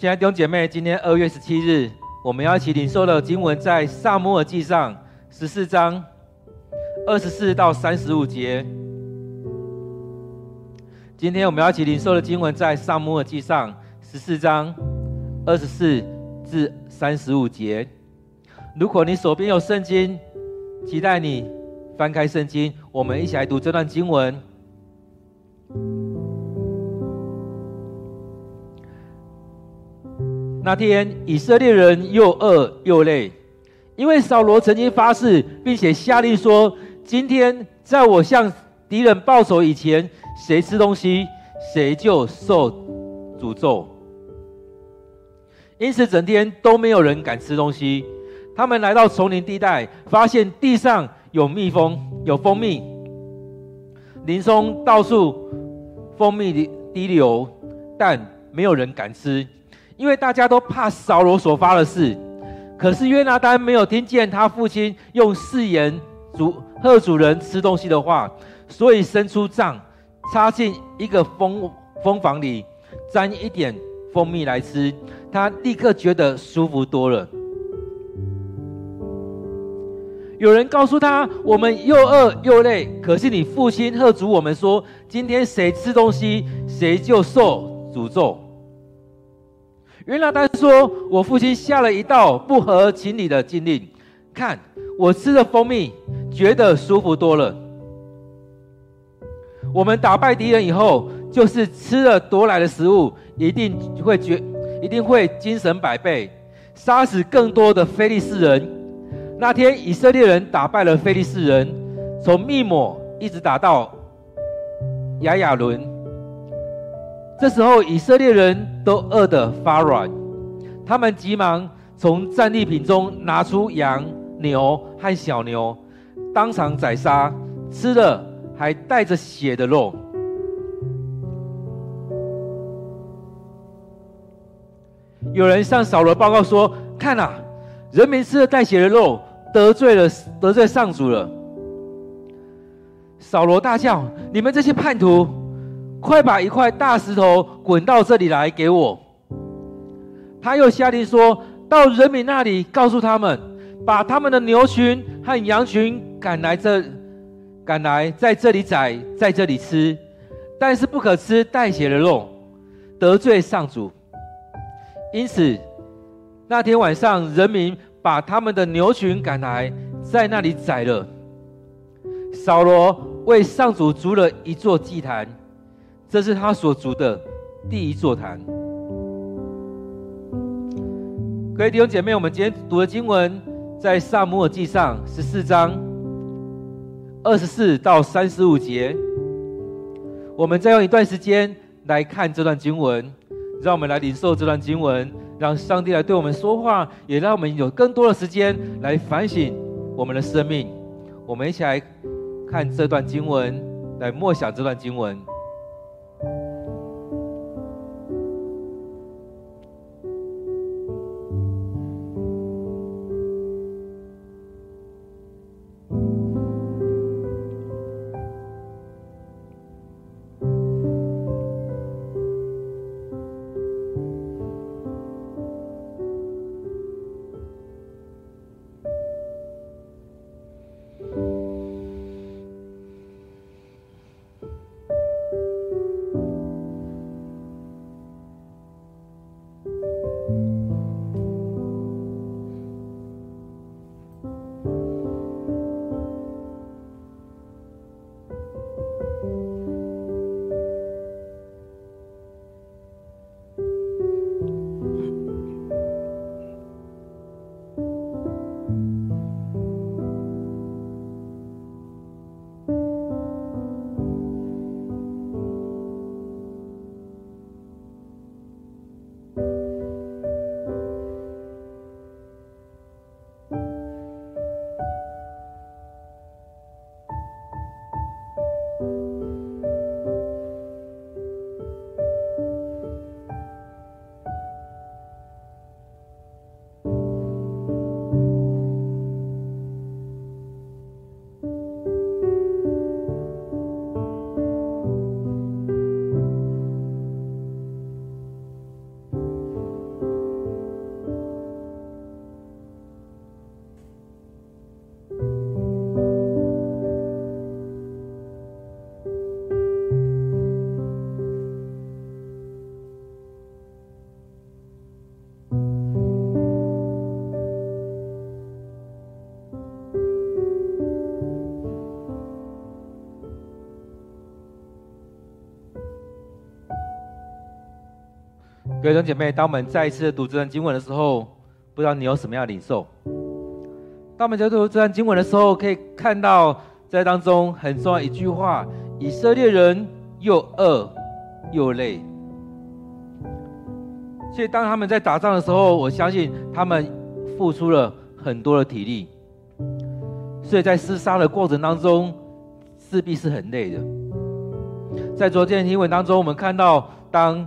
亲爱的弟兄姐妹，今天二月十七日，我们要一起领受的经文在撒母耳记上十四章二十四到三十五节。今天我们要一起领受的经文在撒母耳记上十四章二十四至三十五节。如果你手边有圣经，期待你翻开圣经，我们一起来读这段经文。那天，以色列人又饿又累，因为扫罗曾经发誓，并且下令说：“今天在我向敌人报仇以前，谁吃东西，谁就受诅咒。”因此，整天都没有人敢吃东西。他们来到丛林地带，发现地上有蜜蜂，有蜂蜜，林中到处蜂蜜滴流，但没有人敢吃。因为大家都怕扫罗所发的誓，可是约拿单没有听见他父亲用誓言嘱贺主人吃东西的话，所以伸出杖插进一个蜂蜂房里，沾一点蜂蜜来吃，他立刻觉得舒服多了。有人告诉他：“我们又饿又累，可是你父亲贺嘱我们说，今天谁吃东西，谁就受诅咒。”约拿单说：“我父亲下了一道不合情理的禁令，看我吃了蜂蜜，觉得舒服多了。我们打败敌人以后，就是吃了夺来的食物，一定会觉，一定会精神百倍，杀死更多的非利士人。那天以色列人打败了非利士人，从密抹一直打到亚雅伦。”这时候，以色列人都饿得发软，他们急忙从战利品中拿出羊、牛和小牛，当场宰杀，吃了还带着血的肉。有人向扫罗报告说：“看啊，人民吃了带血的肉，得罪了得罪上主了。”扫罗大叫：“你们这些叛徒！”快把一块大石头滚到这里来给我。他又下令说：“到人民那里，告诉他们，把他们的牛群和羊群赶来这，赶来在这里宰，在这里吃，但是不可吃带血的肉，得罪上主。”因此，那天晚上，人民把他们的牛群赶来，在那里宰了。扫罗为上主筑了一座祭坛。这是他所筑的第一座坛。各位弟兄姐妹，我们今天读的经文在撒母耳记上十四章二十四到三十五节。我们再用一段时间来看这段经文，让我们来领受这段经文，让上帝来对我们说话，也让我们有更多的时间来反省我们的生命。我们一起来看这段经文，来默想这段经文。各位兄姐妹，当我们再一次读这段经文的时候，不知道你有什么样的领受？当我们在读这段经文的时候，可以看到在当中很重要一句话：以色列人又饿又累。所以当他们在打仗的时候，我相信他们付出了很多的体力，所以在厮杀的过程当中，势必是很累的。在昨天的经文当中，我们看到当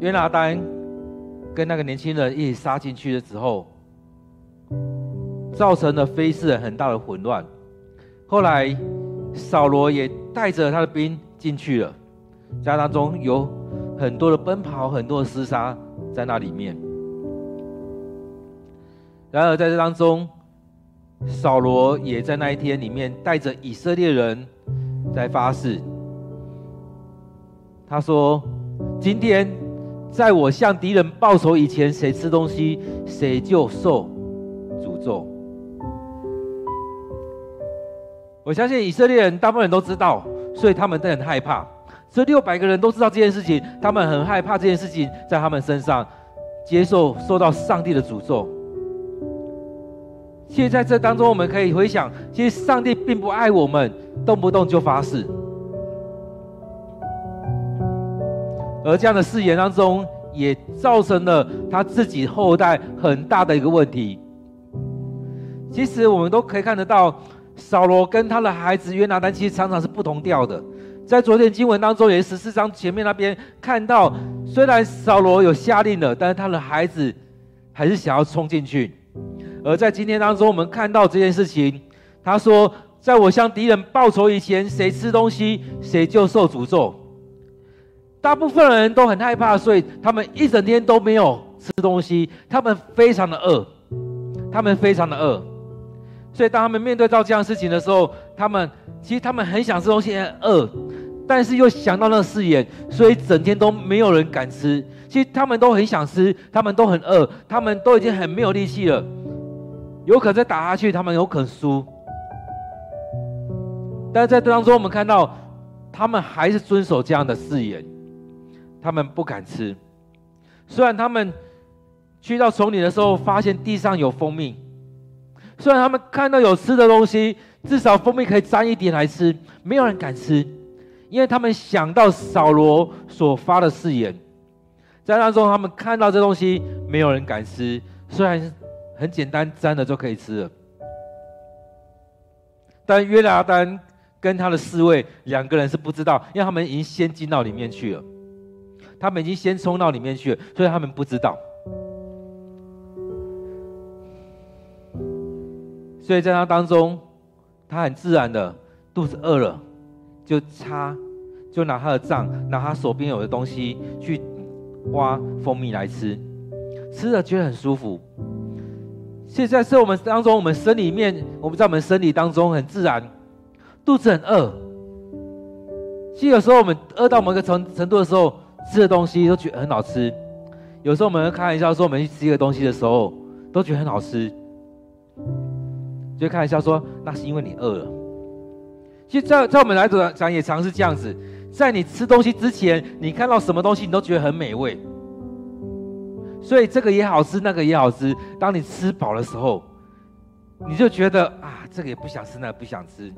约拿单跟那个年轻人一起杀进去的时候。造成了非斯人很大的混乱。后来，扫罗也带着他的兵进去了，家当中有很多的奔跑，很多的厮杀在那里面。然而，在这当中，扫罗也在那一天里面带着以色列人在发誓。他说：“今天，在我向敌人报仇以前，谁吃东西，谁就受诅咒。”我相信以色列人大部分人都知道，所以他们都很害怕。这六百个人都知道这件事情，他们很害怕这件事情在他们身上接受受到上帝的诅咒。其实在这当中，我们可以回想，其实上帝并不爱我们，动不动就发誓。而这样的誓言当中，也造成了他自己后代很大的一个问题。其实我们都可以看得到。扫罗跟他的孩子约拿单其实常常是不同调的，在昨天经文当中，也十四章前面那边看到，虽然扫罗有下令了，但是他的孩子还是想要冲进去。而在今天当中，我们看到这件事情，他说：“在我向敌人报仇以前，谁吃东西，谁就受诅咒。”大部分人都很害怕，所以他们一整天都没有吃东西，他们非常的饿，他们非常的饿。所以，当他们面对到这样事情的时候，他们其实他们很想吃东西，很饿，但是又想到那个誓言，所以整天都没有人敢吃。其实他们都很想吃，他们都很饿，他们都已经很没有力气了，有可能再打下去，他们有可能输。但是在当中，我们看到他们还是遵守这样的誓言，他们不敢吃。虽然他们去到丛林的时候，发现地上有蜂蜜。虽然他们看到有吃的东西，至少蜂蜜可以沾一点来吃，没有人敢吃，因为他们想到扫罗所发的誓言，在当中他们看到这东西，没有人敢吃。虽然很简单，沾了就可以吃了，但约拿单跟他的侍卫两个人是不知道，因为他们已经先进到里面去了，他们已经先冲到里面去了，所以他们不知道。所以在他当中，他很自然的肚子饿了，就擦，就拿他的杖，拿他手边有的东西去挖蜂蜜来吃，吃了觉得很舒服。现在是我们当中，我们生里面，我们在我们生理当中很自然，肚子很饿。其实有时候我们饿到某个程程度的时候，吃的东西都觉得很好吃。有时候我们开玩笑说，我们去吃一个东西的时候，都觉得很好吃。就开玩笑说，那是因为你饿了。其实在，在我们来讲，也常是这样子。在你吃东西之前，你看到什么东西，你都觉得很美味。所以这个也好吃，那个也好吃。当你吃饱的时候，你就觉得啊，这个也不想吃，那个不想吃。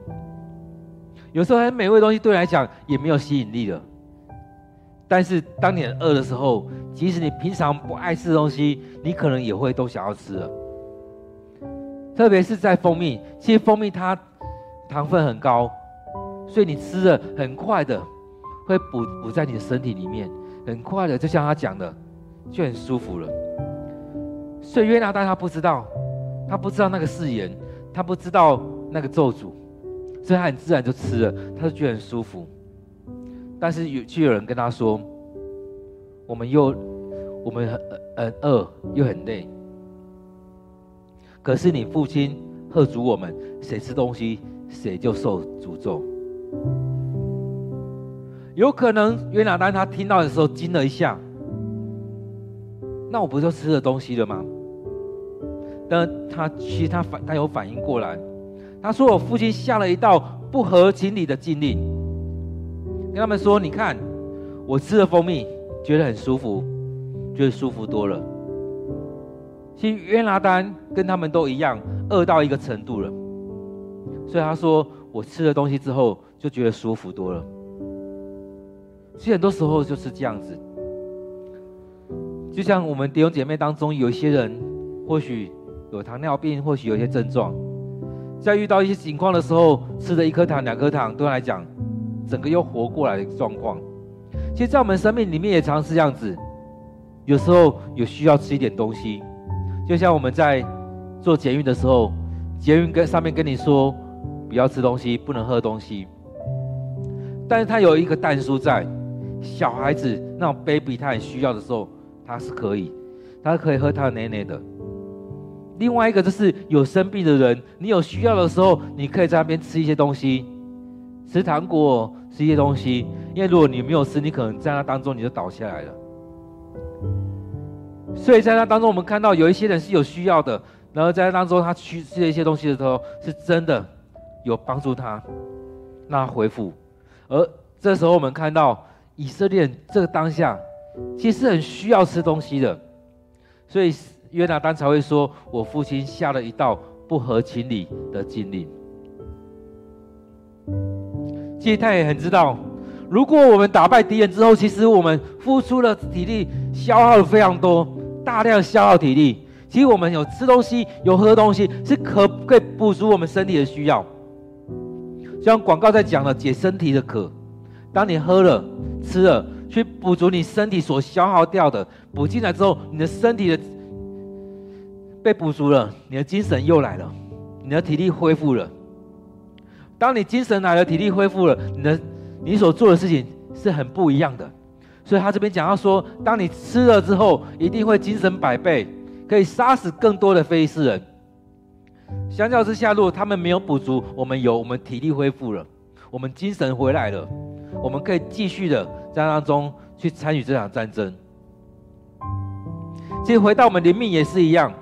有时候很美味的东西对你来讲也没有吸引力了。但是当你饿的时候，即使你平常不爱吃东西，你可能也会都想要吃了。特别是在蜂蜜，其实蜂蜜它糖分很高，所以你吃了很快的会补补在你的身体里面，很快的就像他讲的，就很舒服了。所以约拿单他不知道，他不知道那个誓言，他不知道那个咒诅，所以他很自然就吃了，他就觉得很舒服。但是有却有人跟他说，我们又我们很很饿又很累。可是你父亲喝足我们，谁吃东西谁就受诅咒。有可能约拿单他听到的时候惊了一下，那我不就吃了东西了吗？但他其实他反他有反应过来，他说我父亲下了一道不合情理的禁令，跟他们说：你看我吃了蜂蜜觉得很舒服，觉得舒服多了。其实约拿丹跟他们都一样，饿到一个程度了，所以他说：“我吃了东西之后就觉得舒服多了。”其实很多时候就是这样子，就像我们弟兄姐妹当中有一些人，或许有糖尿病，或许有一些症状，在遇到一些情况的时候，吃了一颗糖、两颗糖，对他来讲，整个又活过来的状况。其实，在我们生命里面也常是这样子，有时候有需要吃一点东西。就像我们在做捷运的时候，捷运跟上面跟你说不要吃东西，不能喝东西。但是他有一个但书在，小孩子那种 baby 他很需要的时候，他是可以，他可以喝他的奶奶的。另外一个就是有生病的人，你有需要的时候，你可以在那边吃一些东西，吃糖果，吃一些东西。因为如果你没有吃，你可能在那当中你就倒下来了。所以在那当中，我们看到有一些人是有需要的，然后在那当中他去吃了一些东西的时候，是真的有帮助他，让他恢复。而这时候我们看到以色列这个当下，其实很需要吃东西的，所以约拿单才会说：“我父亲下了一道不合情理的禁令。”其实他也很知道，如果我们打败敌人之后，其实我们付出了体力消耗了非常多。大量消耗体力，其实我们有吃东西，有喝东西，是可可以补足我们身体的需要。像广告在讲的，解身体的渴。当你喝了、吃了，去补足你身体所消耗掉的，补进来之后，你的身体的被补足了，你的精神又来了，你的体力恢复了。当你精神来了，体力恢复了，你的你所做的事情是很不一样的。所以他这边讲到说，当你吃了之后，一定会精神百倍，可以杀死更多的非利士人。相较之下，如果他们没有补足，我们有，我们体力恢复了，我们精神回来了，我们可以继续的在当中去参与这场战争。其实回到我们灵命也是一样，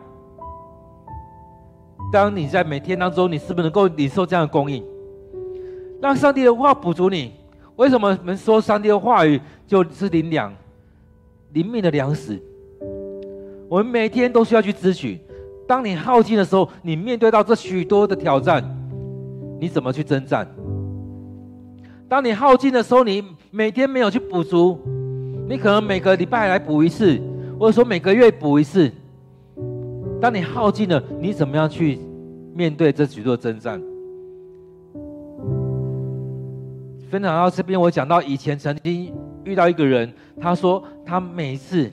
当你在每天当中，你是不是能够领受这样的供应，让上帝的话补足你？为什么我们说上帝的话语就是灵粮、灵命的粮食？我们每天都需要去支取。当你耗尽的时候，你面对到这许多的挑战，你怎么去征战？当你耗尽的时候，你每天没有去补足，你可能每个礼拜来补一次，或者说每个月补一次。当你耗尽了，你怎么样去面对这许多的征战？分享到这边，我讲到以前曾经遇到一个人，他说他每一次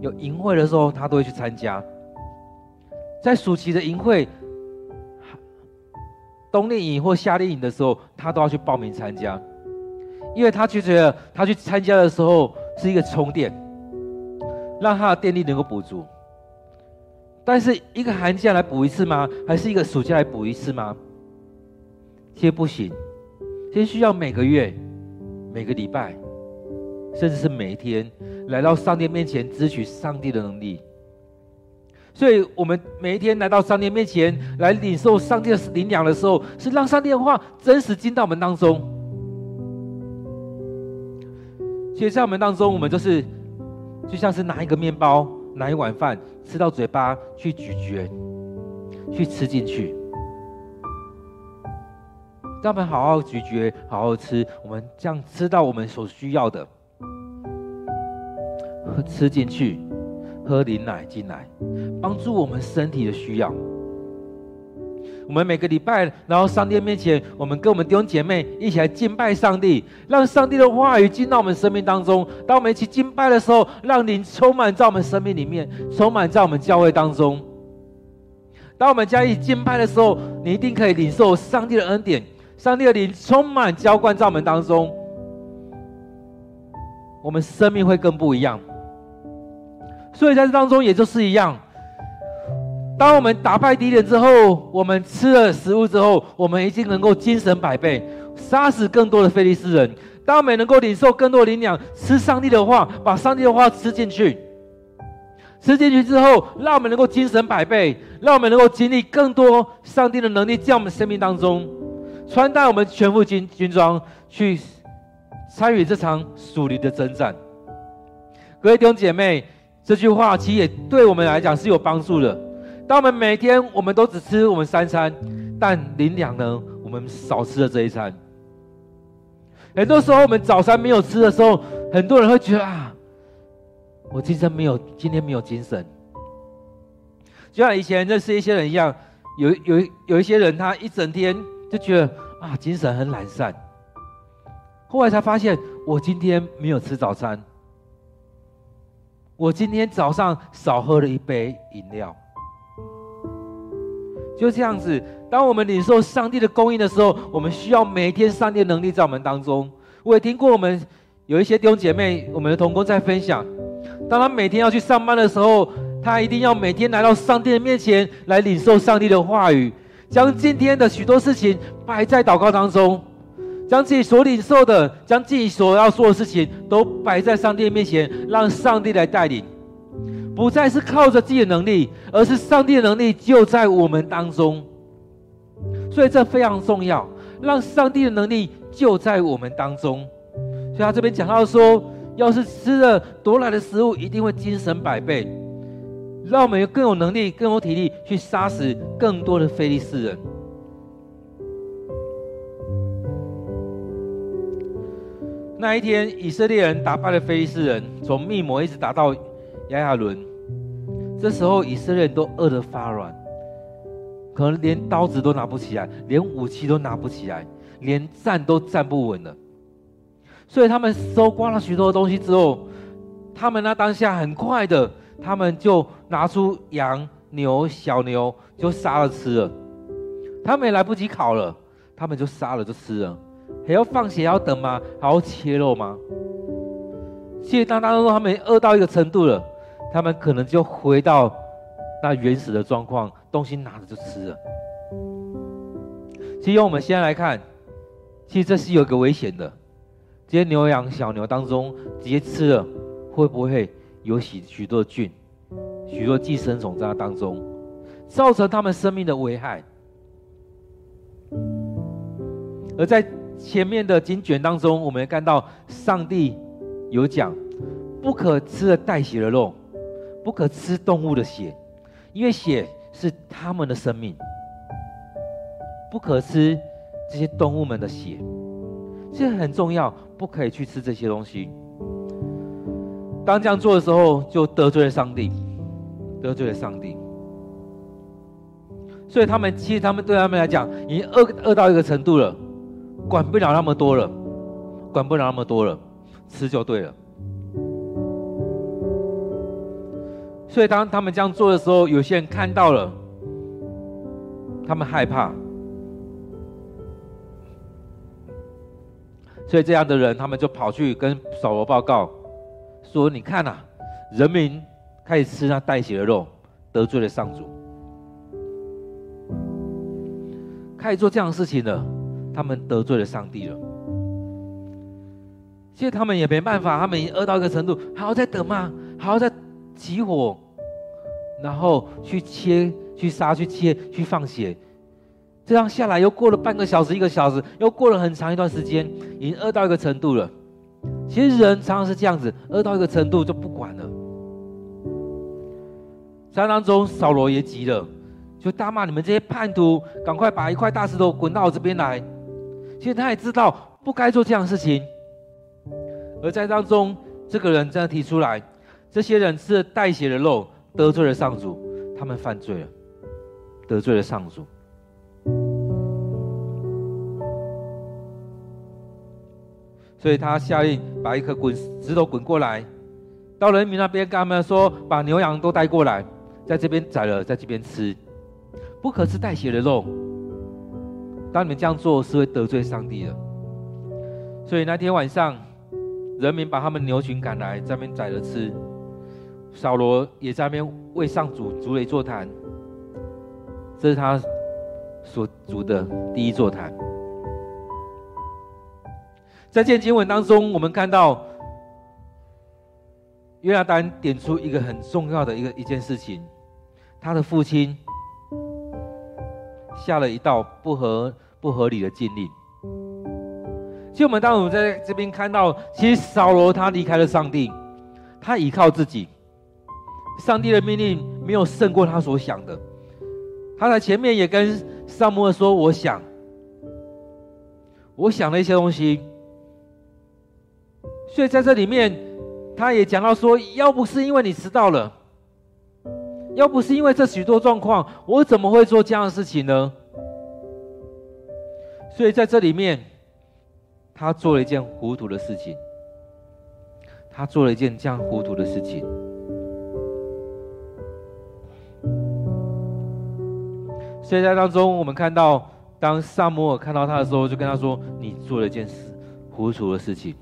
有营会的时候，他都会去参加。在暑期的营会、冬令营或夏令营的时候，他都要去报名参加，因为他就觉得他去参加的时候是一个充电，让他的电力能够补足。但是一个寒假来补一次吗？还是一个暑假来补一次吗？其实不行。先需要每个月、每个礼拜，甚至是每一天，来到上帝面前，支取上帝的能力。所以，我们每一天来到上帝面前，来领受上帝的灵粮的时候，是让上帝的话真实进到我们当中。其实，在我们当中，我们就是就像是拿一个面包、拿一碗饭，吃到嘴巴去咀嚼，去吃进去。让我们好好咀嚼，好好吃。我们这样吃到我们所需要的，喝吃进去，喝灵奶进来，帮助我们身体的需要。我们每个礼拜然后上帝面前，我们跟我们弟兄姐妹一起来敬拜上帝，让上帝的话语进到我们生命当中。当我们一起敬拜的时候，让灵充满在我们生命里面，充满在我们教会当中。当我们加以敬拜的时候，你一定可以领受上帝的恩典。上帝的灵充满浇灌在我们当中，我们生命会更不一样。所以在这当中也就是一样，当我们打败敌人之后，我们吃了食物之后，我们已经能够精神百倍，杀死更多的非利士人。当我们能够领受更多的灵粮，吃上帝的话，把上帝的话吃进去，吃进去之后，让我们能够精神百倍，让我们能够经历更多上帝的能力在我们生命当中。穿戴我们全副军军装去参与这场属灵的征战。各位弟兄姐妹，这句话其实也对我们来讲是有帮助的。当我们每天我们都只吃我们三餐，但灵粮呢，我们少吃了这一餐。很多时候我们早餐没有吃的时候，很多人会觉得啊，我精神没有，今天没有精神。就像以前认识一些人一样，有有有一些人他一整天就觉得啊，精神很懒散。后来才发现，我今天没有吃早餐，我今天早上少喝了一杯饮料。就这样子，当我们领受上帝的供应的时候，我们需要每天上帝的能力在我们当中。我也听过我们有一些弟兄姐妹，我们的同工在分享，当他每天要去上班的时候，他一定要每天来到上帝的面前来领受上帝的话语，将今天的许多事情摆在祷告当中，将自己所领受的，将自己所要做的事情都摆在上帝面前，让上帝来带领。不再是靠着自己的能力，而是上帝的能力就在我们当中，所以这非常重要，让上帝的能力就在我们当中。所以他这边讲到说，要是吃了夺来的食物，一定会精神百倍，让我们更有能力、更有体力去杀死更多的非利士人。那一天，以色列人打败了非利士人，从密抹一直打到。亚亚伦，这时候以色列人都饿得发软，可能连刀子都拿不起来，连武器都拿不起来，连站都站不稳了。所以他们搜刮了许多东西之后，他们那当下很快的，他们就拿出羊、牛、小牛，就杀了吃了。他们也来不及烤了，他们就杀了就吃了。还要放血要等吗？还要切肉吗？其实当当中他们饿到一个程度了。他们可能就回到那原始的状况，东西拿着就吃了。其实用我们现在来看，其实这是有一个危险的。这些牛羊小牛当中直接吃了，会不会有许许多菌、许多寄生虫在那当中，造成他们生命的危害？而在前面的经卷当中，我们看到上帝有讲，不可吃了带血的肉。不可吃动物的血，因为血是他们的生命。不可吃这些动物们的血，这很重要，不可以去吃这些东西。当这样做的时候，就得罪了上帝，得罪了上帝。所以他们其实他们对他们来讲，已经饿饿到一个程度了，管不了那么多了，管不了那么多了，吃就对了。所以，当他们这样做的时候，有些人看到了，他们害怕。所以，这样的人，他们就跑去跟扫罗报告，说：“你看呐、人民开始吃那带血的肉，得罪了上主，开始做这样的事情了，他们得罪了上帝了。其实他们也没办法，他们已经饿到一个程度，还要再等吗？还要再起火？”然后去切、去杀、去切、去放血，这样下来又过了半个小时、一个小时，又过了很长一段时间，已经饿到一个程度了。其实人常常是这样子，饿到一个程度就不管了。在当中，扫罗也急了，就大骂你们这些叛徒，赶快把一块大石头滚到我这边来。其实他也知道不该做这样的事情，而在当中，这个人这样提出来，这些人吃了带血的肉。得罪了上主，他们犯罪了，得罪了上主，所以他下令把一颗滚石头滚过来，到人民那边跟他们说：把牛羊都带过来，在这边宰了，在这边吃，不可吃带血的肉。当你们这样做，是会得罪上帝的。所以那天晚上，人民把他们牛群赶来，在那边宰了吃。扫罗也在那边为上主筑了一座坛，这是他所筑的第一座坛。在这经文当中，我们看到约拿单点出一个很重要的一个一件事情，他的父亲下了一道不合不合理的禁令。其实我们当我们在这边看到，其实扫罗他离开了上帝。他依靠自己。上帝的命令没有胜过他所想的。他在前面也跟撒母耳说：“我想，我想了一些东西。”所以在这里面，他也讲到说：“要不是因为你迟到了，要不是因为这许多状况，我怎么会做这样的事情呢？”所以在这里面，他做了一件糊涂的事情。他做了一件这样糊涂的事情。所以在当中，我们看到，当撒母耳看到他的时候，就跟他说：“你做了一件事糊涂的事情。”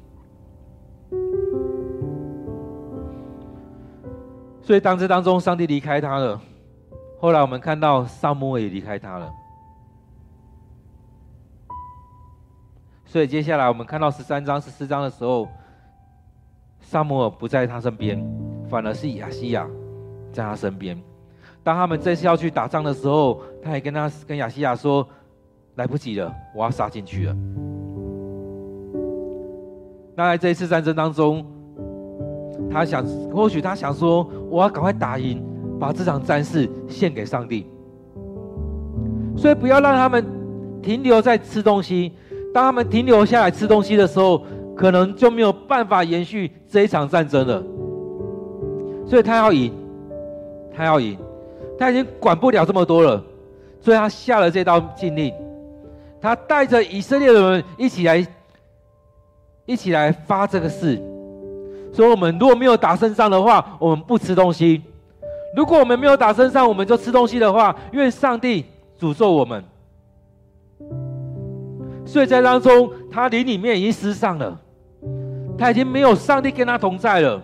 所以当这当中，上帝离开他了。后来我们看到撒母耳也离开他了。所以接下来我们看到十三章、十四章的时候，撒母耳不在他身边，反而是亚西亚在他身边。当他们这次要去打仗的时候，他也跟他跟亚西亚说：“来不及了，我要杀进去了。”那在这一次战争当中，他想，或许他想说：“我要赶快打赢，把这场战事献给上帝。”所以不要让他们停留在吃东西。当他们停留下来吃东西的时候，可能就没有办法延续这一场战争了。所以他要赢，他要赢，他已经管不了这么多了，所以他下了这道禁令。他带着以色列的人一起来，一起来发这个誓，说我们如果没有打胜仗的话，我们不吃东西；如果我们没有打胜仗，我们就吃东西的话，愿上帝诅咒我们。所以在当中，他灵里面已经失丧了，他已经没有上帝跟他同在了。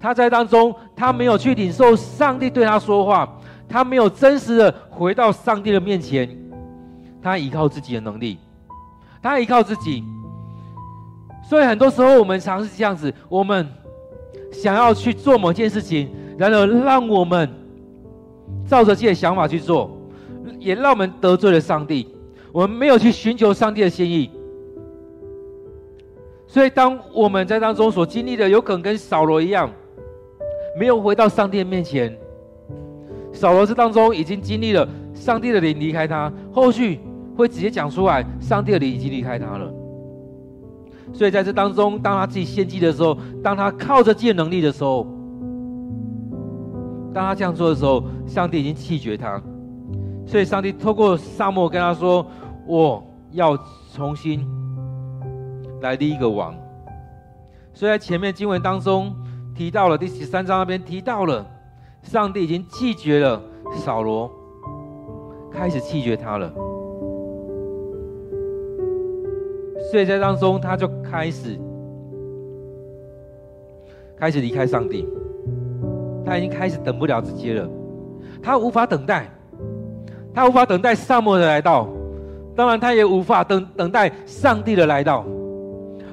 他在当中，他没有去领受上帝对他说话，他没有真实的回到上帝的面前，他依靠自己的能力，他依靠自己。所以很多时候，我们常是这样子：我们想要去做某件事情，然而让我们照着自己的想法去做，也让我们得罪了上帝。我们没有去寻求上帝的心意，所以当我们在当中所经历的，有可能跟扫罗一样，没有回到上帝的面前。扫罗这当中已经经历了上帝的灵离开他，后续会直接讲出来，上帝的灵已经离开他了。所以在这当中，当他自己献祭的时候，当他靠着自己的能力的时候，当他这样做的时候，上帝已经弃绝他。所以，上帝透过沙漠跟他说：“我要重新来立一个王。”所以在前面经文当中提到了第十三章那边提到了，上帝已经弃绝了扫罗，开始弃绝他了。所以在当中他就开始开始离开上帝，他已经开始等不了这些了，他无法等待。他无法等待撒母耳的来到，当然他也无法等等待上帝的来到。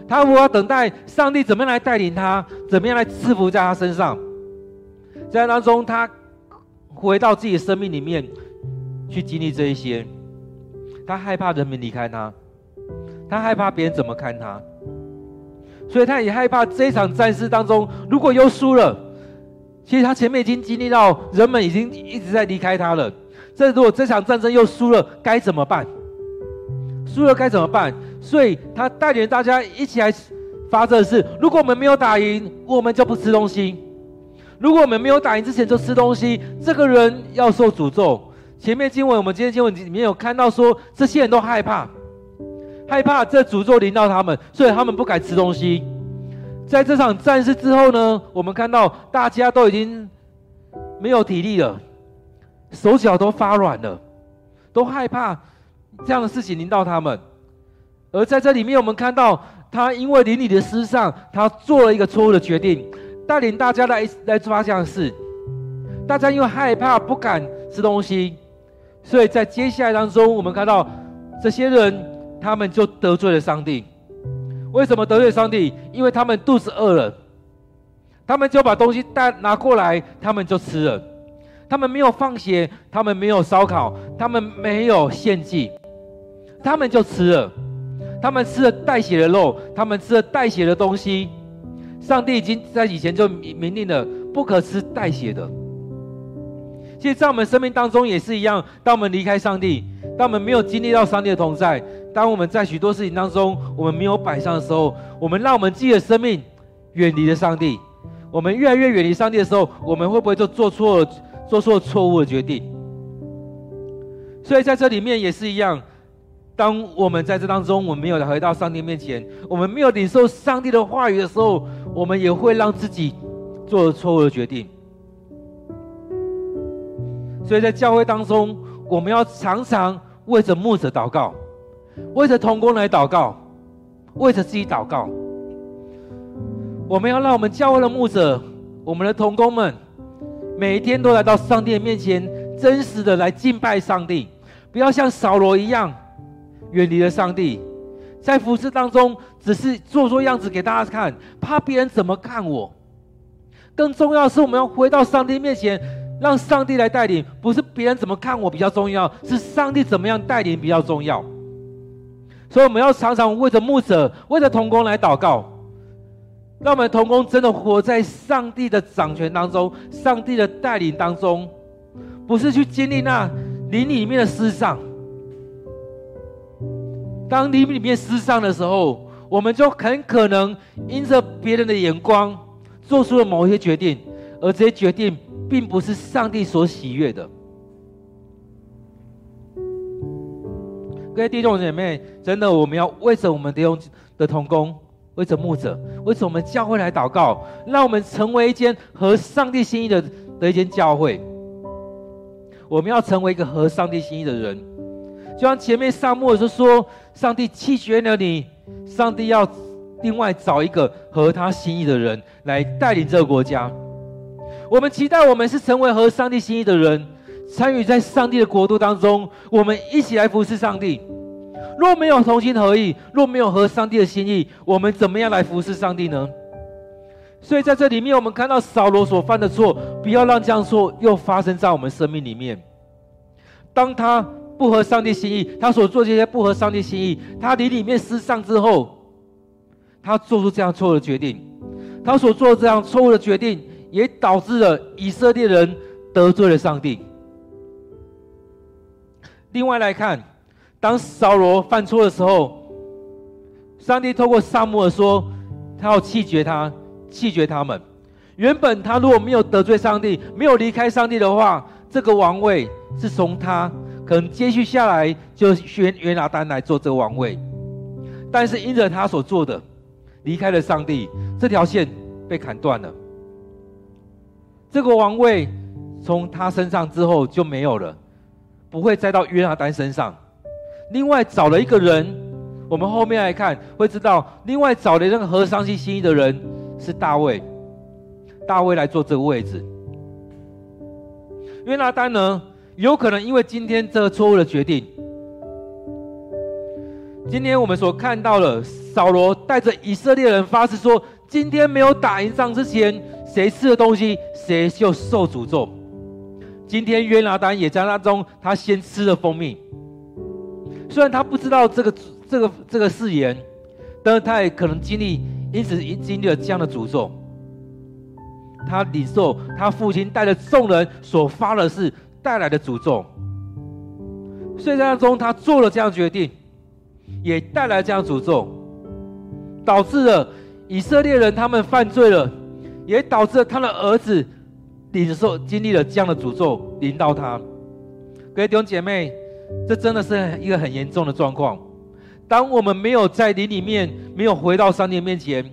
他无法等待上帝怎么样来带领他，怎么样来赐福在他身上。在当中，他回到自己的生命里面去经历这一些。他害怕人民离开他，他害怕别人怎么看他，所以他也害怕这场战事当中，如果又输了，其实他前面已经经历到人们已经一直在离开他了。这如果这场战争又输了，该怎么办？输了该怎么办？所以他带领大家一起来发这誓：如果我们没有打赢，我们就不吃东西；如果我们没有打赢之前就吃东西，这个人要受诅咒。前面经文，我们今天经文里面有看到说，这些人都害怕，害怕这诅咒临到他们，所以他们不敢吃东西。在这场战事之后呢，我们看到大家都已经没有体力了。手脚都发软了，都害怕这样的事情临到他们。而在这里面，我们看到他因为灵里的失丧，他做了一个错误的决定，带领大家来来抓这样的事。大家因为害怕不敢吃东西，所以在接下来当中，我们看到这些人他们就得罪了上帝。为什么得罪上帝？因为他们肚子饿了，他们就把东西带拿过来，他们就吃了。他们没有放血，他们没有烧烤，他们没有献祭，他们就吃了。他们吃了带血的肉，他们吃了带血的东西，上帝已经在以前就明令了，不可吃带血的。其实，在我们生命当中也是一样。当我们离开上帝，当我们没有经历到上帝的同在，当我们在许多事情当中我们没有摆上的时候，我们让我们自己的生命远离了上帝。我们越来越远离上帝的时候，我们会不会就做错了、做错错误的决定？所以在这里面也是一样。当我们在这当中，我们没有回到上帝面前，我们没有领受上帝的话语的时候，我们也会让自己做错误的决定。所以在教会当中，我们要常常为着牧者祷告，为着同工来祷告，为着自己祷告。我们要让我们教会的牧者，我们的同工们，每一天都来到上帝的面前，真实的来敬拜上帝，不要像扫罗一样。远离了上帝，在服饰当中只是做做样子给大家看，怕别人怎么看我。更重要的是，我们要回到上帝面前，让上帝来带领，不是别人怎么看我比较重要，是上帝怎么样带领比较重要。所以我们要常常为着牧者、为着同工来祷告，让我们同工真的活在上帝的掌权当中、上帝的带领当中，不是去经历那灵里面的失丧。当灵里面失丧的时候，我们就很可能因着别人的眼光，做出了某些决定，而这些决定并不是上帝所喜悦的。各位弟兄姐妹，真的，我们要为着我们弟兄的同工，为着牧者，为着我们教会来祷告，让我们成为一间合上帝心意的的一间教会。我们要成为一个合上帝心意的人，就像前面撒母耳就说。上帝弃绝了你，上帝要另外找一个合他心意的人来带领这个国家。我们期待我们是成为合上帝心意的人，参与在上帝的国度当中，我们一起来服侍上帝。若没有同心合意，若没有合上帝的心意，我们怎么样来服侍上帝呢？所以在这里面，我们看到扫罗所犯的错，不要让这样错又发生在我们生命里面。当他。不合上帝心意，他所做这些不合上帝心意，他灵里面失丧之后，他做出这样错误的决定，他所做这样错误的决定，也导致了以色列人得罪了上帝。另外来看，当扫罗犯错的时候，上帝透过撒母耳说，他要弃绝他，弃绝他们。原本他如果没有得罪上帝，没有离开上帝的话，这个王位是从他。可能接续下来就选约拿单来做这个王位，但是因着他所做的，离开了上帝，这条线被砍断了。这个王位从他身上之后就没有了，不会再到约拿单身上。另外找了一个人，我们后面来看会知道，另外找了那个合上帝心意的人是大卫，大卫来做这个位置。约拿单呢？有可能因为今天这个错误的决定，今天我们所看到的扫罗带着以色列人发誓说：今天没有打赢仗之前，谁吃的东西谁就受诅咒。今天约拿单也在那中，他先吃了蜂蜜。虽然他不知道这个这个这个誓言，但是他也可能经历，因此经历了这样的诅咒。他领受他父亲带着众人所发的誓。带来的诅咒，所以在当中他做了这样决定，也带来这样诅咒，导致了以色列人他们犯罪了，也导致了他的儿子领受经历了这样的诅咒临到他。各位弟兄姐妹，这真的是一个很严重的状况。当我们没有在灵里面，没有回到上帝面前，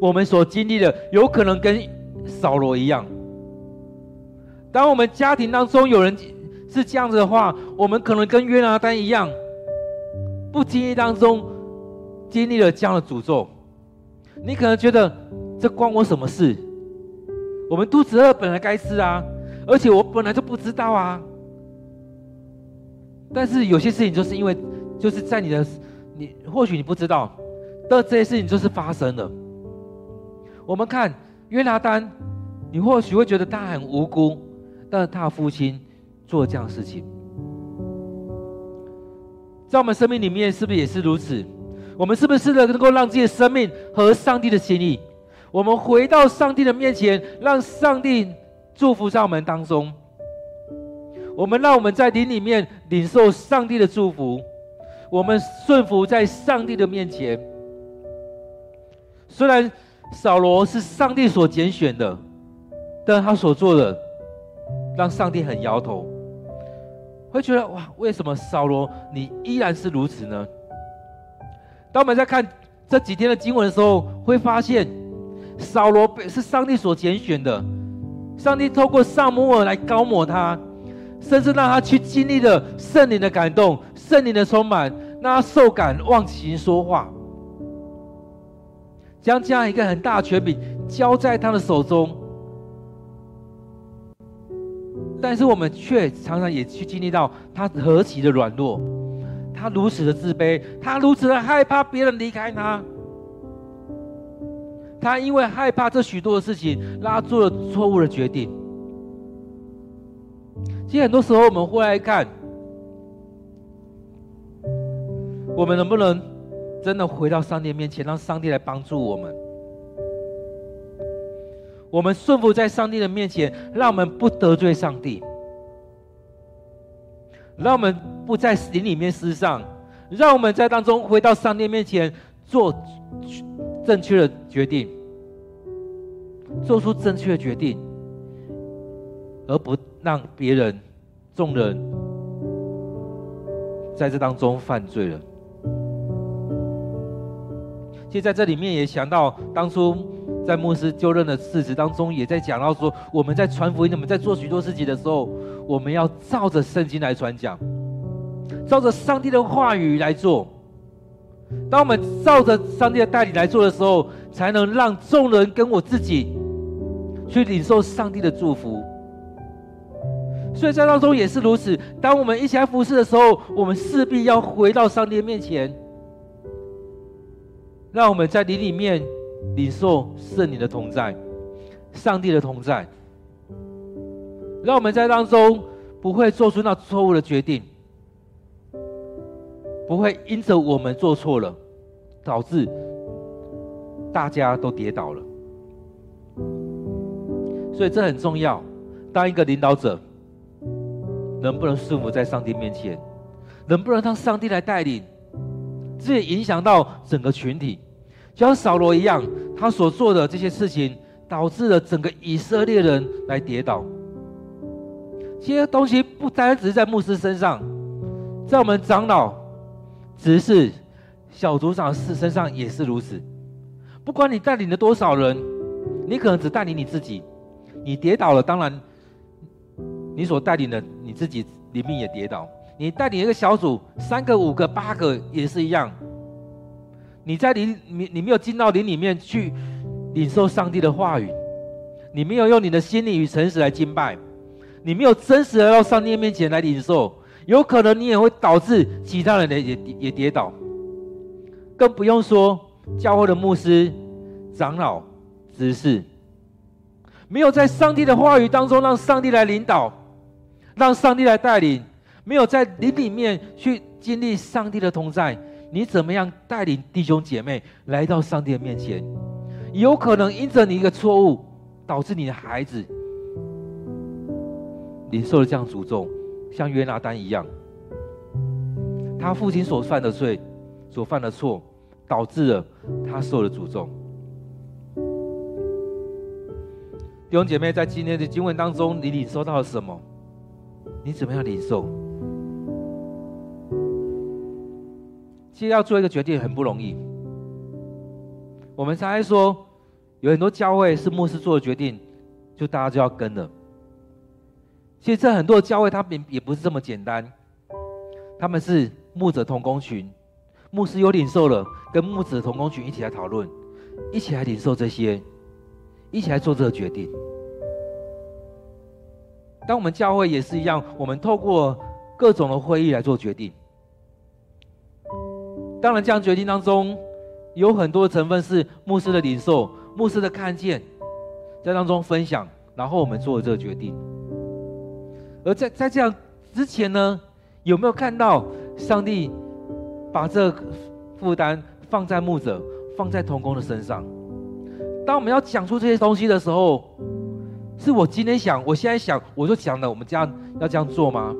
我们所经历的有可能跟扫罗一样。当我们家庭当中有人是这样子的话，我们可能跟约拿单一样，不经意当中经历了这样的诅咒。你可能觉得这关我什么事？我们肚子饿本来该吃啊，而且我本来就不知道啊。但是有些事情就是因为就是在你的你或许你不知道，但这些事情就是发生了。我们看约拿单，你或许会觉得他很无辜。但是他父亲做这样的事情，在我们生命里面是不是也是如此？我们是不是能够让自己的生命和上帝的心意？我们回到上帝的面前，让上帝祝福在我们当中。我们让我们在灵里面领受上帝的祝福，我们顺服在上帝的面前。虽然扫罗是上帝所拣选的，但他所做的让上帝很摇头，会觉得哇，为什么扫罗你依然是如此呢？当我们在看这几天的经文的时候，会发现扫罗是上帝所拣选的，上帝透过撒母耳来膏抹他。甚至让他去经历了圣灵的感动、圣灵的充满，让他受感忘形说话，将这样一个很大的权柄交在他的手中。但是我们却常常也去经历到他何其的软弱，他如此的自卑，他如此的害怕别人离开他，他因为害怕这许多的事情，让他做了错误的决定。其实很多时候，我们会来看，我们能不能真的回到上帝面前，让上帝来帮助我们？我们顺服在上帝的面前，让我们不得罪上帝，让我们不在灵里面失丧，让我们在当中回到上帝面前，做正确的决定，做出正确的决定，而不。让别人、众人在这当中犯罪了。其实在这里面也想到，当初在牧师就任的事实当中，也在讲到说，我们在传福音、我们在做许多事情的时候，我们要照着圣经来传讲，照着上帝的话语来做。当我们照着上帝的带领来做的时候，才能让众人跟我自己去领受上帝的祝福。所以在当中也是如此。当我们一起来服侍的时候，我们势必要回到上帝的面前，让我们在灵里面领受圣灵的同在，上帝的同在，让我们在当中不会做出那错误的决定，不会因着我们做错了，导致大家都跌倒了。所以这很重要。当一个领导者。能不能顺服在上帝面前？能不能让上帝来带领？这也影响到整个群体，就像扫罗一样，他所做的这些事情，导致了整个以色列人来跌倒。这些东西不单只是在牧师身上，在我们长老、只是、小组长是身上也是如此。不管你带领了多少人，你可能只带领你自己，你跌倒了，当然。你所带领的你自己里面也跌倒，你带领一个小组，三个、五个、八个也是一样。你在灵你你没有进到灵里面去领受上帝的话语，你没有用你的心灵与诚实来敬拜，你没有真实的到上帝面前来领受，有可能你也会导致其他人的也也跌倒。更不用说教会的牧师、长老、执事，没有在上帝的话语当中让上帝来领导。让上帝来带领，没有在灵里面去经历上帝的同在，你怎么样带领弟兄姐妹来到上帝的面前？有可能因着你一个错误，导致你的孩子领受了这样诅咒，像约拿单一样，他父亲所犯的罪、所犯的错，导致了他受了诅咒。弟兄姐妹，在今天的经文当中，你领受到了什么？你怎么样领受？其实要做一个决定很不容易。我们常常说，有很多教会是牧师做的决定，就大家就要跟了。其实这很多教会，他们也不是这么简单。他们是牧者同工群，牧师有领受了，跟牧者同工群一起来讨论，一起来领受这些，一起来做这个决定。当我们教会也是一样，我们透过各种的会议来做决定。当然，这样决定当中有很多成分是牧师的领受、牧师的看见，在当中分享，然后我们做这个决定。而在在这样之前呢，有没有看到上帝把这负担放在牧者、放在同工的身上？当我们要讲出这些东西的时候，是我今天想，我现在想，我就讲了，我们这样要这样做吗？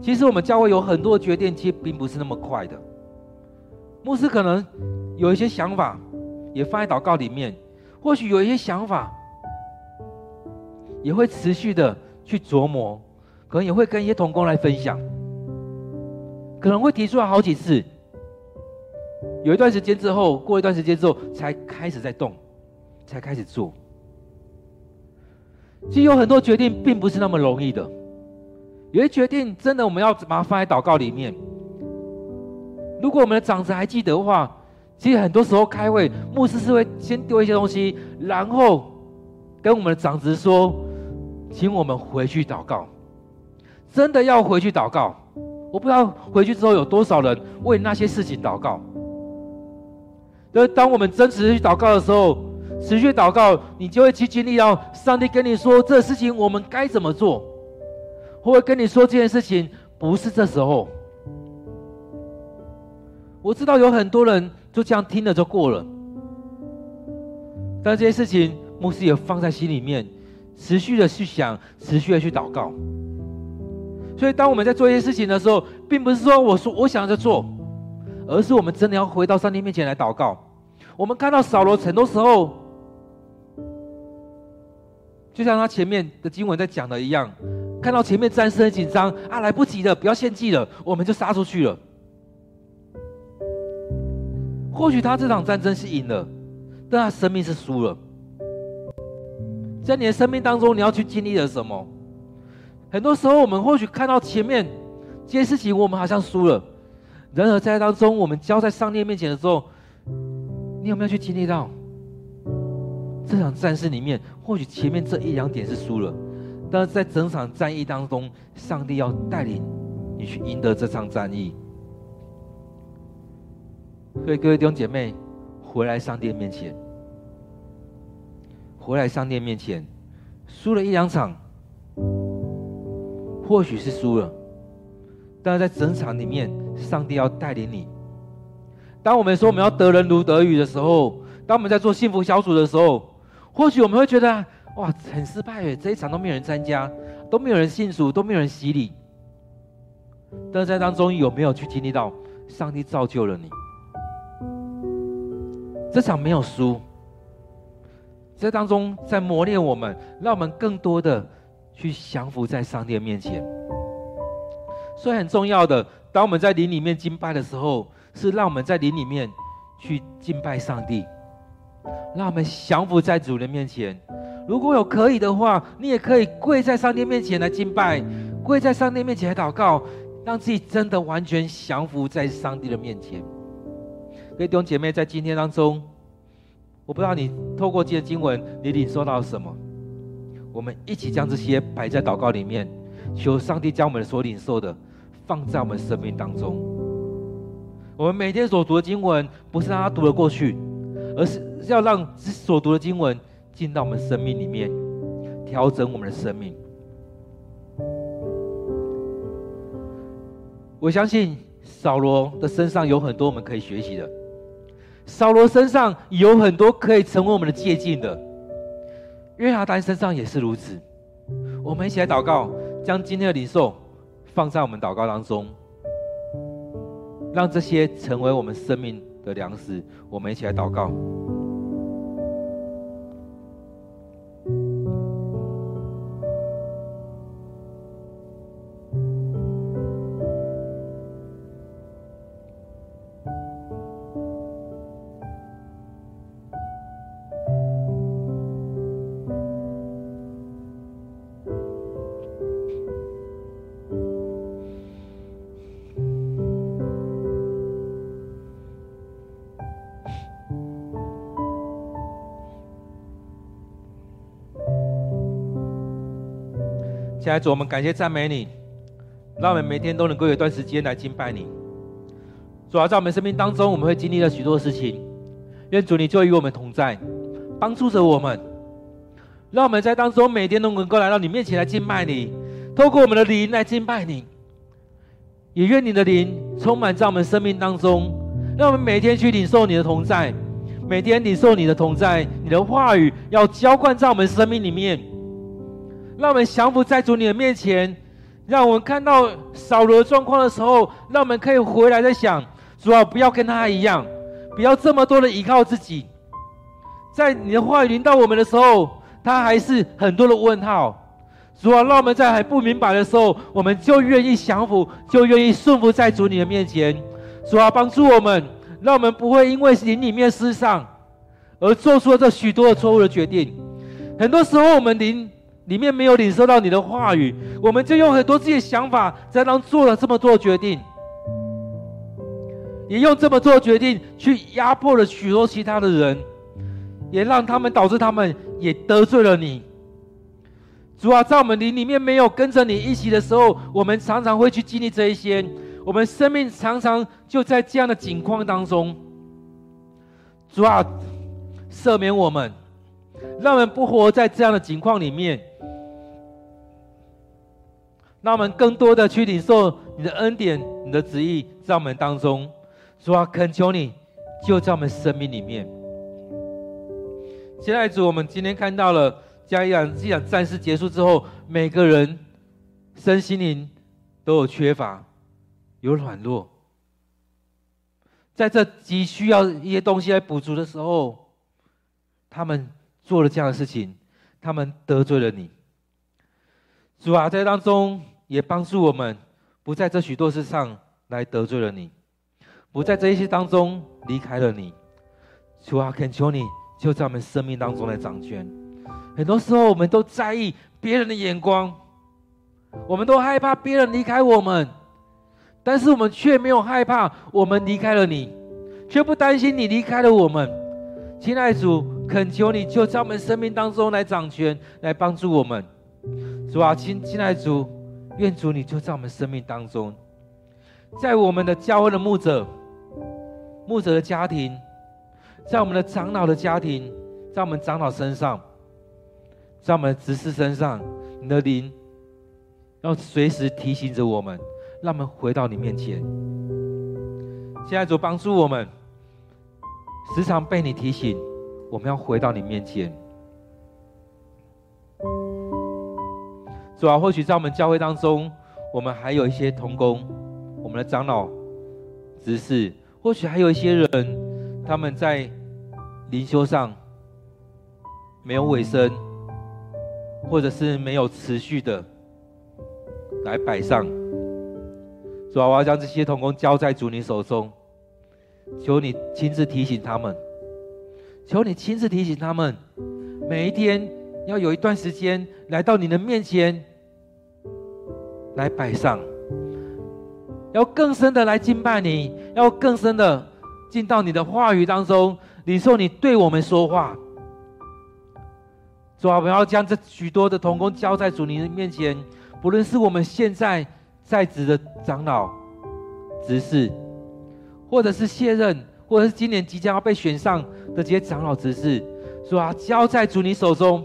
其实我们教会有很多决定，其实并不是那么快的。牧师可能有一些想法，也放在祷告里面；或许有一些想法，也会持续的去琢磨，可能也会跟一些同工来分享，可能会提出来好几次。有一段时间之后，过一段时间之后，才开始在动，才开始做。其实有很多决定并不是那么容易的。有些决定真的我们要把它放在祷告里面。如果我们的长子还记得的话，其实很多时候开会，牧师是会先丢一些东西，然后跟我们的长子说，请我们回去祷告。真的要回去祷告。我不知道回去之后有多少人为那些事情祷告。就是当我们真实去祷告的时候，持续祷告，你就会去经历到上帝跟你说这事情我们该怎么做。或会跟你说这件事情不是这时候。我知道有很多人就这样听了就过了，但这些事情牧师也放在心里面，持续的去想，持续的去祷告。所以当我们在做一些事情的时候，并不是说我说我想着做，而是我们真的要回到上帝面前来祷告。我们看到扫罗很多时候，就像他前面的经文在讲的一样。看到前面战士很紧张啊，来不及了，不要献祭了，我们就杀出去了。或许他这场战争是赢了，但他生命是输了。在你的生命当中，你要去经历了什么？很多时候，我们或许看到前面这些事情，我们好像输了。然而在当中，我们交在上帝面前的时候，你有没有去经历到这场战事里面？或许前面这一两点是输了。但是在整场战役当中，上帝要带领你去赢得这场战役。所以各位弟兄姐妹，回来上帝面前，回来上帝面前，输了一两场，或许是输了，但是在整场里面，上帝要带领你。当我们说我们要得人如得鱼的时候，当我们在做幸福小组的时候，或许我们会觉得。哇，很失败耶！这一场都没有人参加，都没有人信主，都没有人洗礼。但是在当中有没有去经历到上帝造就了你？这场没有输，在当中在磨练我们，让我们更多的去降服在上帝的面前。所以很重要的，当我们在灵里面敬拜的时候，是让我们在灵里面去敬拜上帝，让我们降服在主人面前。如果有可以的话，你也可以跪在上帝面前来敬拜，跪在上帝面前来祷告，让自己真的完全降服在上帝的面前。各位弟兄姐妹，在今天当中，我不知道你透过这些经文，你领受到什么？我们一起将这些摆在祷告里面，求上帝将我们所领受的放在我们生命当中。我们每天所读的经文，不是让它读得过去，而是要让所读的经文。进到我们生命里面，调整我们的生命。我相信扫罗的身上有很多我们可以学习的，扫罗身上有很多可以成为我们的借鉴的。约拿单身上也是如此。我们一起来祷告，将今天的灵受放在我们祷告当中，让这些成为我们生命的粮食。我们一起来祷告。主，我们感谢赞美你，让我们每天都能够有一段时间来敬拜你。主要在我们生命当中，我们会经历了许多事情。愿主你就与我们同在，帮助着我们，让我们在当中每天都能够来到你面前来敬拜你，透过我们的灵来敬拜你。也愿你的灵充满在我们生命当中，让我们每天去领受你的同在，每天领受你的同在，你的话语要浇灌在我们生命里面，让我们降服在主你的面前，让我们看到扫罗状况的时候，让我们可以回来再想，主啊，不要跟他一样，不要这么多的依靠自己，在你的话语临到我们的时候，他还是很多的问号。主啊，让我们在还不明白的时候，我们就愿意降服，就愿意顺服在主你的面前。主啊，帮助我们，让我们不会因为灵里面失丧，而做出了这许多的错误的决定。很多时候，我们灵里面没有领受到你的话语，我们就用很多自己的想法，在当做了这么多的决定，也用这么多的决定去压迫了许多其他的人，也让他们导致他们也得罪了你。主啊，在我们灵里面没有跟着你一起的时候，我们常常会去经历这一些。我们生命常常就在这样的境况当中。主啊，赦免我们，让我们不活在这样的境况里面，让我们更多的去领受你的恩典、你的旨意在我们当中。主啊，恳求你就在我们生命里面。亲爱的主，我们今天看到了。这样一场战事结束之后，每个人身心灵都有缺乏，有软弱。在这急需要一些东西来补足的时候，他们做了这样的事情，他们得罪了你。主啊，在当中也帮助我们，不在这许多事上来得罪了你，不在这一些当中离开了你。主啊，恳求你就在我们生命当中来掌权。很多时候，我们都在意别人的眼光，我们都害怕别人离开我们，但是我们却没有害怕我们离开了你，却不担心你离开了我们。亲爱的主，恳求你就在我们生命当中来掌权，来帮助我们。主啊，亲亲爱的主，愿主你就在我们生命当中，在我们的教会的牧者、牧者的家庭，在我们的长老的家庭，在我们长老身上。在我们的执事身上，你的灵要随时提醒着我们，让我们回到你面前。现在主帮助我们，时常被你提醒，我们要回到你面前。主啊，或许在我们教会当中，我们还有一些同工，我们的长老、执事，或许还有一些人，他们在灵修上没有尾声。或者是没有持续的来摆上，主啊，我要将这些同工交在主你手中，求你亲自提醒他们，求你亲自提醒他们，每一天要有一段时间来到你的面前来摆上，要更深的来敬拜你，要更深的进到你的话语当中，领受你对我们说话。主啊，我们要将这许多的童工交在主你的面前，不论是我们现在在职的长老、执事，或者是卸任，或者是今年即将要被选上的这些长老、执事，主啊，交在主你手中，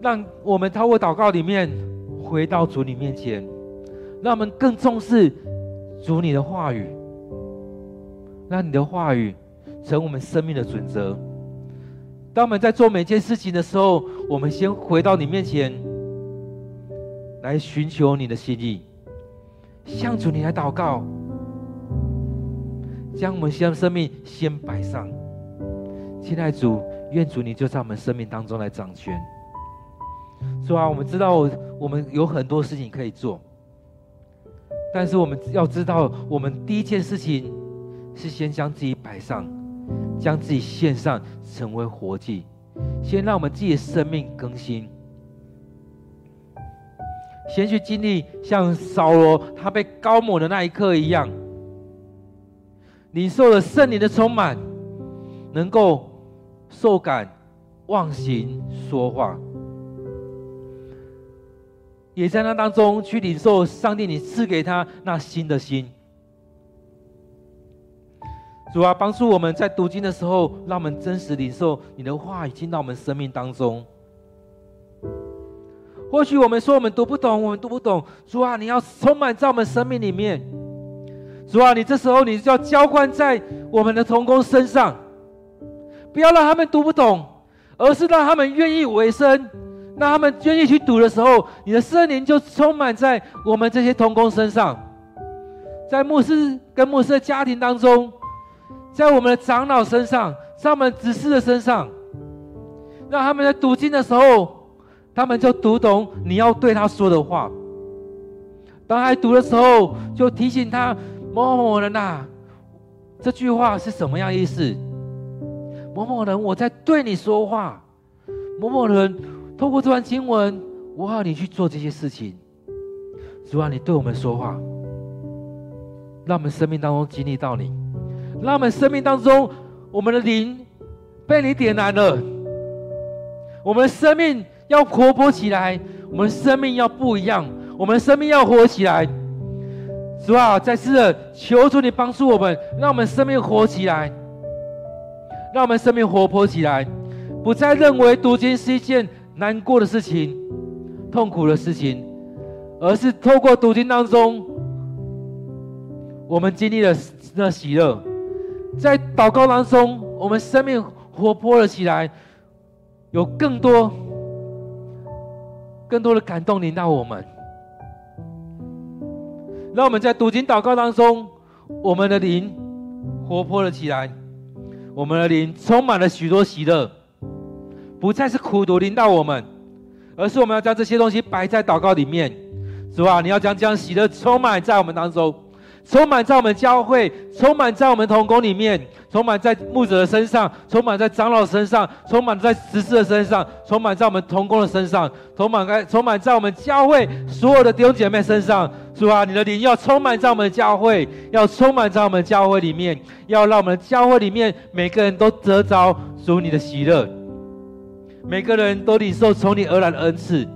让我们透过祷告里面回到主你面前，让我们更重视主你的话语，让你的话语成我们生命的准则。当我们在做每件事情的时候，我们先回到你面前，来寻求你的心意，向主你来祷告，将我们先生命先摆上。亲爱主，愿主你就在我们生命当中来掌权。主啊，我们知道我们有很多事情可以做，但是我们要知道，我们第一件事情是先将自己摆上。将自己献上，成为活祭，先让我们自己的生命更新，先去经历像扫罗他被膏抹的那一刻一样，领受了圣灵的充满，能够受感、忘形、说话，也在那当中去领受上帝你赐给他那新的心。主啊，帮助我们在读经的时候，让我们真实领受你的话语进到我们生命当中。或许我们说我们读不懂，我们读不懂。主啊，你要充满在我们生命里面，主啊，你这时候你就要浇灌在我们的童工身上，不要让他们读不懂，而是让他们愿意为生，让他们愿意去读的时候，你的圣灵就充满在我们这些同工身上，在牧师跟牧师的家庭当中，在我们的长老身上，在我们执事的身上，让他们在读经的时候，他们就读懂你要对他说的话。当他读的时候，就提醒他。某某人呐、啊，这句话是什么样意思？某某人，我在对你说话。某某人，透过这段经文，我要你去做这些事情。主啊，你对我们说话，让我们生命当中经历到你，让我们生命当中，我们的灵被你点燃了。我们的生命要活泼起来，我们的生命要不一样，我们的生命要活起来。主啊，再次的求主你帮助我们，让我们生命活起来，让我们生命活泼起来，不再认为读经是一件难过的事情、痛苦的事情，而是透过读经当中，我们经历了那喜乐，在祷告当中，我们生命活泼了起来，有更多、更多的感动临到我们。让我们在读经祷告当中，我们的灵活泼了起来，我们的灵充满了许多喜乐，不再是苦毒临到我们，而是我们要将这些东西摆在祷告里面，是吧？你要将这样喜乐充满在我们当中。充满在我们教会，充满在我们童工里面，充满在牧者的身上，充满在长老身上，充满在执事的身上，充满在我们童工的身上，充满在充满在我们教会所有的弟兄姐妹身上，是吧？你的灵要充满在我们的教会，要充满在我们教会里面，要让我们的教会里面每个人都得着属你的喜乐，每个人都领受从你而来的恩赐，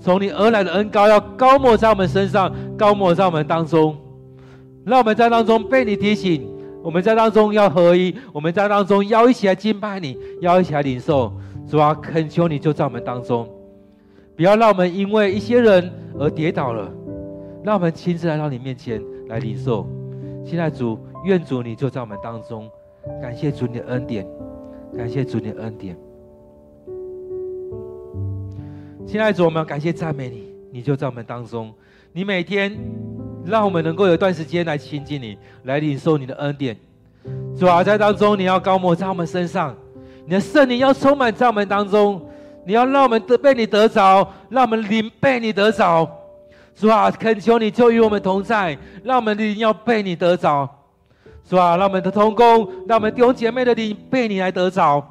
从你而来的恩膏要高抹在我们身上，高抹在我们当中。让我们在当中被你提醒，我们在当中要合一，我们在当中要一起来敬拜你，要一起来领受。主啊，恳求你就在我们当中，不要让我们因为一些人而跌倒了。让我们亲自来到你面前来领受。现在主，愿主你就在我们当中，感谢主你的恩典，感谢主你的恩典。亲爱的主，我们要感谢赞美你，你就在我们当中，你每天。让我们能够有一段时间来亲近你，来领受你的恩典。主啊，在当中你要高抹在我们身上，你的圣灵要充满在我们当中，你要让我们得被你得着，让我们灵被你得着。主啊，恳求你就与我们同在，让我们的灵要被你得着。主啊，让我们的同工，让我们弟兄姐妹的灵被你来得着。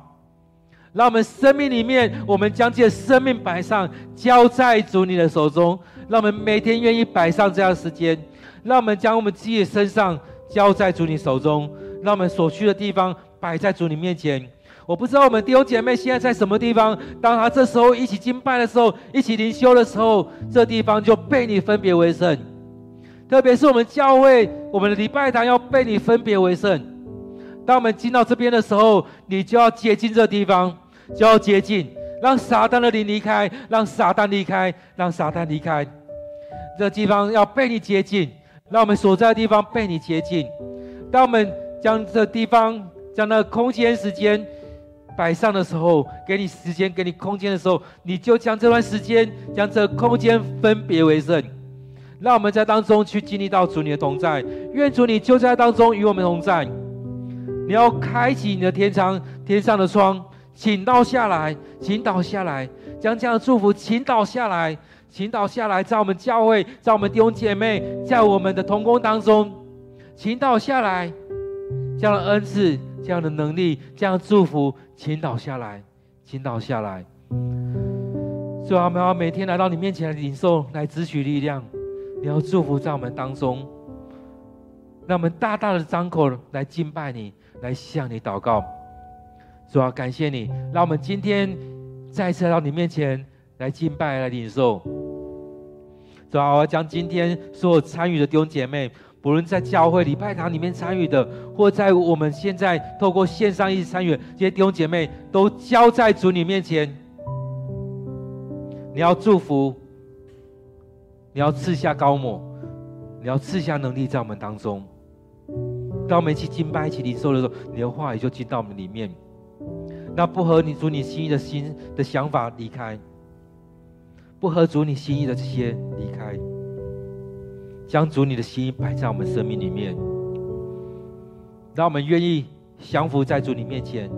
让我们生命里面，我们将这生命摆上，交在主你的手中。让我们每天愿意摆上这样时间，让我们将我们自己的身上交在主你手中，让我们所去的地方摆在主你面前。我不知道我们弟兄姐妹现在在什么地方，当他这时候一起敬拜的时候，一起灵修的时候，这地方就被你分别为圣。特别是我们教会，我们的礼拜堂要被你分别为圣。当我们进到这边的时候，你就要接近这地方，就要接近，让撒旦的灵离开，让撒旦离开，让撒旦离开。这地方要被你接近，让我们所在的地方被你接近。当我们将这地方、将那空间、时间摆上的时候，给你时间、给你空间的时候，你就将这段时间、将这空间分别为圣。让我们在当中去经历到主你的同在，愿主你就在当中与我们同在。你要开启你的天窗，天上的窗，倾倒下来，倾倒下来，将这样的祝福倾倒下来。倾倒下来，在我们教会，在我们弟兄姐妹，在我们的同工当中，倾倒下来，这样的恩赐，这样的能力，这样的祝福，倾倒下来，倾倒下来。所以，我们要每天来到你面前来领受，来支取力量。你要祝福在我们当中，让我们大大的张口来敬拜你，来向你祷告。主要感谢你，让我们今天再次到你面前。来敬拜，来领受。主啊，我要将今天所有参与的弟兄姐妹，不论在教会礼拜堂里面参与的，或在我们现在透过线上一起参与，这些弟兄姐妹都交在主你面前。你要祝福，你要赐下膏抹，你要赐下能力在我们当中。当我们一起敬拜、一起领受的时候，你的话语就进到我们里面。那不合你主你心意的心的想法离开，不合主你心意的这些离开，将主你的心摆在我们生命里面，让我们愿意降服在主你面前，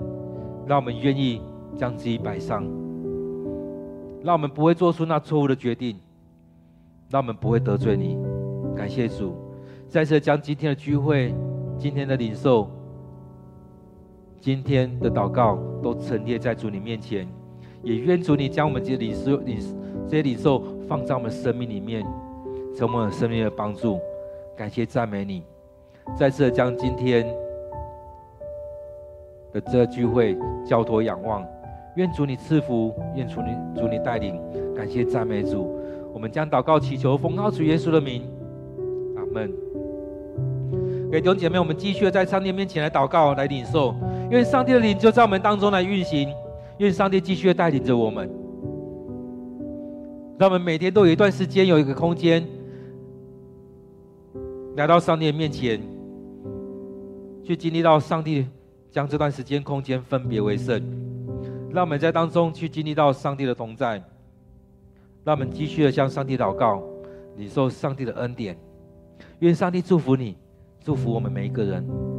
让我们愿意将自己摆上，让我们不会做出那错误的决定，让我们不会得罪你。感谢主，再次将今天的聚会、今天的领受。今天的祷告都陈列在主你面前，也愿主你将我们这些领受、领这些领受放在我们生命里面，成为我们生命的帮助。感谢赞美你，再次将今天的这聚会交托仰望，愿主你赐福，愿主你主你带领。感谢赞美主，我们将祷告祈求奉靠主耶稣的名，阿门。给弟兄姐妹，我们继续在上帝面前来祷告，来领受。愿上帝的灵就在我们当中来运行，愿上帝继续的带领着我们，让我们每天都有一段时间，有一个空间，来到上帝的面前，去经历到上帝将这段时间空间分别为圣，让我们在当中去经历到上帝的同在，让我们继续的向上帝祷告，领受上帝的恩典，愿上帝祝福你，祝福我们每一个人。